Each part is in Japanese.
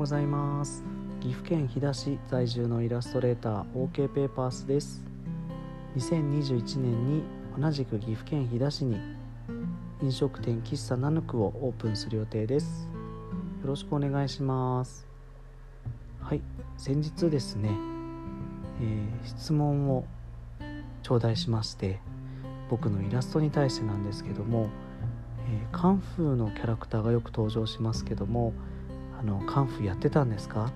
ございます。岐阜県飛騨市在住のイラストレーター OK ペーパースです。2021年に同じく岐阜県飛騨市に飲食店喫茶ナヌクをオープンする予定です。よろしくお願いします。はい先日ですね、えー、質問を頂戴しまして僕のイラストに対してなんですけども、えー、カンフーのキャラクターがよく登場しますけどもあのカンフーやってたんですか？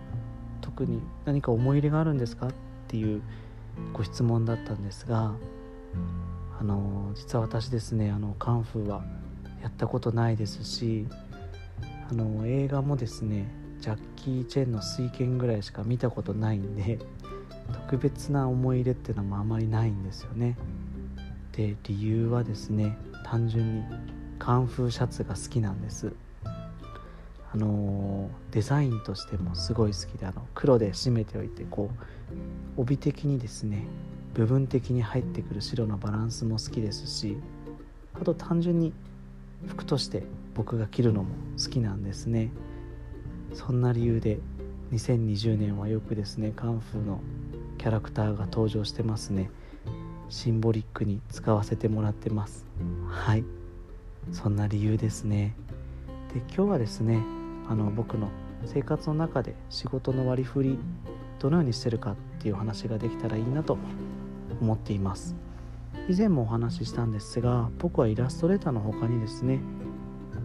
特に何か思い入れがあるんですか？っていうご質問だったんですがあの実は私ですねあのカンフーはやったことないですしあの映画もですねジャッキー・チェンの「水拳」ぐらいしか見たことないんで特別な思い入れっていうのもあまりないんですよね。で理由はですね単純にカンフーシャツが好きなんです。あのデザインとしてもすごい好きであの黒で締めておいてこう帯的にですね部分的に入ってくる白のバランスも好きですしあと単純に服として僕が着るのも好きなんですね。そんな理由で2020年はよくですねカンフーのキャラクターが登場してますね。シンボリックに使わせてもらってます。はい。そんな理由ですね。で今日はですねあの僕の生活の中で仕事の割り振りどのようにしてるかっていう話ができたらいいなと思っています。以前もお話ししたんですが僕はイラストレーターの他にですね、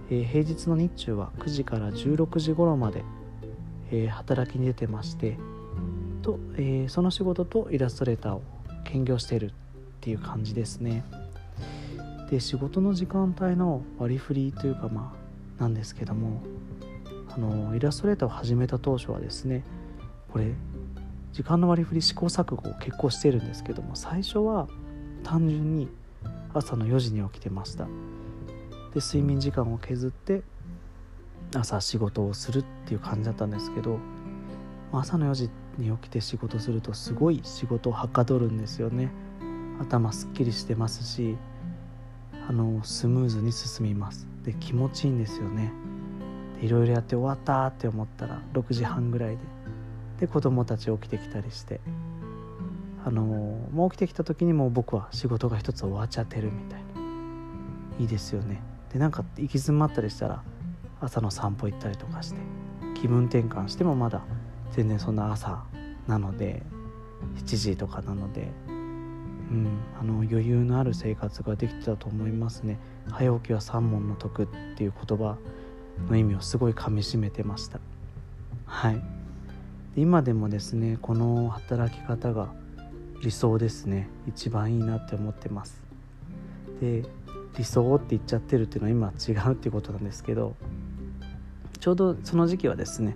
えー、平日の日中は9時から16時頃まで、えー、働きに出てましてと、えー、その仕事とイラストレーターを兼業しているっていう感じですね。で仕事の時間帯の割り振りというかまあなんですけどもあのイラストレーターを始めた当初はですねこれ時間の割り振り試行錯誤を結構してるんですけども最初は単純に朝の4時に起きてました。で睡眠時間を削って朝仕事をするっていう感じだったんですけど朝の4時に起きて仕事するとすごい仕事をはかどるんですよね。頭すっきりしてますしあのスムーズに進みます。で気持ちいいんですよね。いろいろやって終わったって思ったら6時半ぐらいで。で子供たち起きてきたりして。あのもう起きてきた時にもう僕は仕事が一つ終わっちゃってるみたいな。いいですよね。でなんか行き詰まったりしたら朝の散歩行ったりとかして気分転換してもまだ全然そんな朝なので7時とかなので、うん、あの余裕のある生活ができてたと思いますね。早起きは三問の徳っていう言葉の意味をすごいかみしめてました。はい。今でもですねこの働き方が理想ですね。一番いいなって思ってます。で理想って言っちゃってるっていうのは今違うっていうことなんですけどちょうどその時期はですね、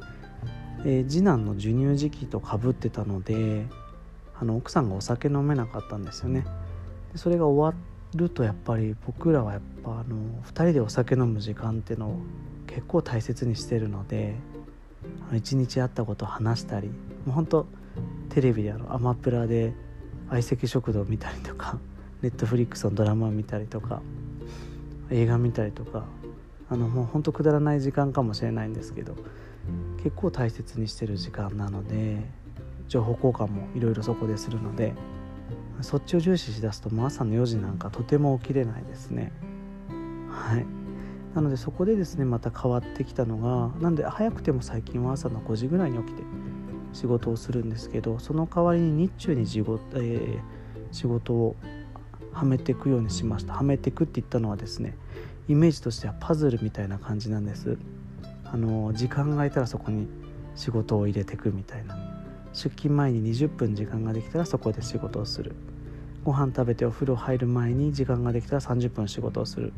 えー、次男の授乳時期とかぶってたのであの奥さんがお酒飲めなかったんですよね。でそれが終わるとやっぱり僕らはやっぱあの2人でお酒飲む時間っていうのを結構大切にしてるので一日会ったことを話したりもうほんとテレビであのアマプラで相席食堂見たりとか ネットフリックスのドラマ見たりとか映画見たりとかあのもうほんとくだらない時間かもしれないんですけど結構大切にしてる時間なので情報交換もいろいろそこでするのでそっちを重視しだすともう朝の4時なんかとても起きれないですね。はい。なのでそこでですねまた変わってきたのがなんで早くても最近は朝の5時ぐらいに起きて仕事をするんですけどその代わりに日中に仕事,、えー、仕事をはめていくようにしました。はめていくって言ったのはですねイメージとしてはパズルみたいな感じなんです。あの時間が空いたらそこに仕事を入れていくみたいな。出勤前に20分時間ができたらそこで仕事をする。ご飯食べてお風呂入る前に時間ができたら30分仕事をする。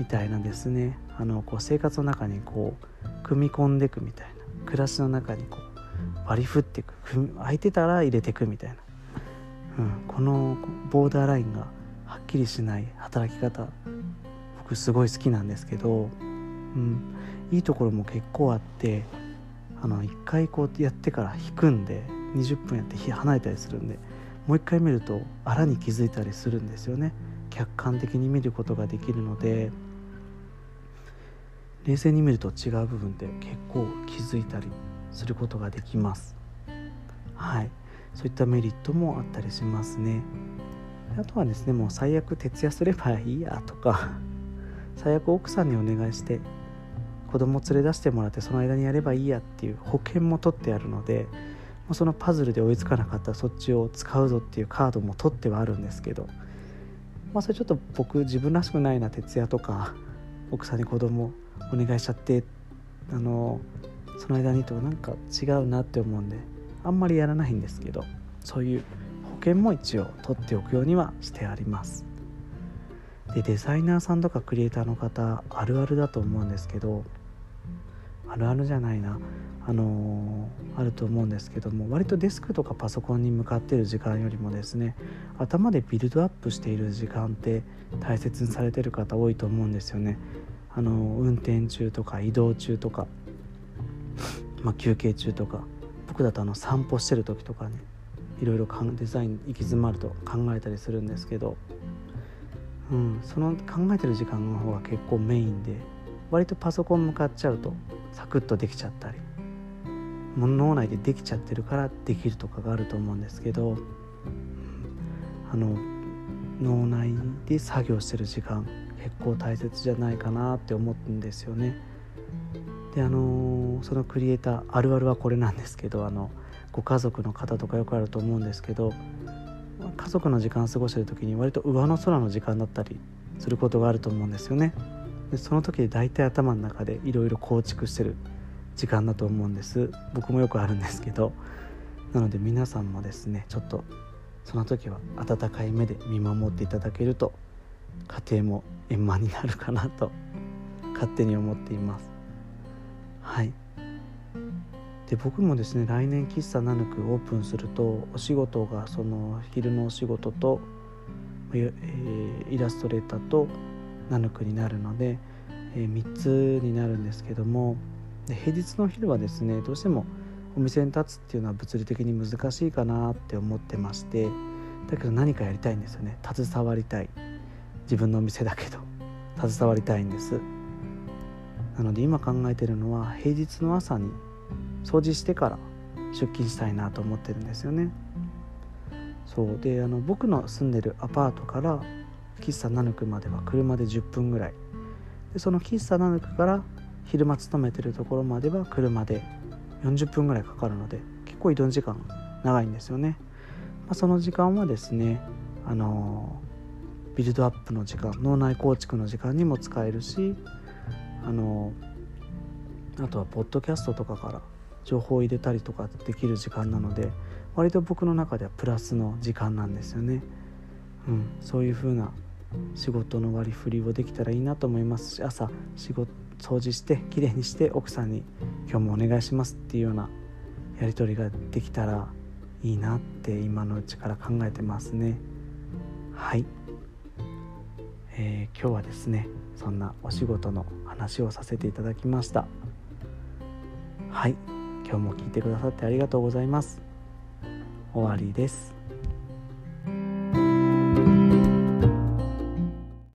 みたいなですね。あのこう生活の中にこう組み込んでいくみたいな。暮らしの中にこう割り振っていく空いてたら入れていくみたいな、うん、このボーダーラインがはっきりしない働き方僕すごい好きなんですけど、うん、いいところも結構あってあの1回こうやってから引くんで20分やって離れたりするんでもう一回見るとあらに気づいたりするんですよね。客観的に見ることができるので。冷静に見ると違う部分で結構気づいたりすることができます。はい。そういったメリットもあったりしますね。あとはですねもう最悪徹夜すればいいやとか最悪奥さんにお願いして子供連れ出してもらってその間にやればいいやっていう保険も取ってあるのでもうそのパズルで追いつかなかったらそっちを使うぞっていうカードも取ってはあるんですけどまあそれちょっと僕自分らしくないな徹夜とか奥さんに子供お願いしちゃってあのその間にとかなんか違うなって思うんであんまりやらないんですけどそういう保険も一応取っておくようにはしてあります。でデザイナーさんとかクリエイターの方あるあるだと思うんですけどあるあるじゃないなあのー、あると思うんですけども割とデスクとかパソコンに向かっている時間よりもですね頭でビルドアップしている時間って大切にされてる方多いと思うんですよね。あのー、運転中とか移動中とか、まあ、休憩中とか僕だとあの散歩してる時とかねいろいろデザイン行き詰まると考えたりするんですけど、うん、その考えてる時間の方が結構メインで割とパソコン向かっちゃうとサクッとできちゃったり脳内でできちゃってるからできるとかがあると思うんですけどあの脳内で作業してる時間結構大切じゃないかなって思うんですよね。であのそのクリエイターあるあるはこれなんですけどあのご家族の方とかよくあると思うんですけど家族の時間を過ごしてる時に割と上の空の時間だったりすることがあると思うんですよね。でその時で大体頭の中でいろいろ構築してる時間だと思うんです。僕もよくあるんですけど。なので皆さんもですねちょっとその時は温かい目で見守っていただけると家庭も円満になるかなと勝手に思っています。はい。で僕もですね来年喫茶ナヌクオープンするとお仕事がその昼のお仕事と、えー、イラストレーターとナヌクになるので、えー、3つになるんですけどもで平日の昼はですねどうしてもお店に立つっていうのは物理的に難しいかなって思ってましてだけど何かやりたいんですよね。携わりたい。自分のお店だけど携わりたいんです。なので今考えてるのは平日の朝に掃除してから出勤したいなと思ってるんですよね。そう。であの僕の住んでるアパートから喫茶ナヌクまでは車で10分ぐらいでその喫茶ナヌクから昼間勤めてるところまでは車で40分ぐらいかかるので結構移動時間長いんですよね、まあ、その時間はですねあのビルドアップの時間脳内構築の時間にも使えるしあのあとはポッドキャストとかから情報を入れたりとかできる時間なので割と僕の中ではプラスの時間なんですよね。うん、そういう風な仕事の割り振りをできたらいいなと思います。し朝仕事掃除してきれいにして奥さんに「今日もお願いします」っていうようなやり取りができたらいいなって今のうちから考えてますね。はい、えー、今日はですねそんなお仕事の話をさせていただきました。はい。今日も聞いてくださってありがとうございます。終わりです。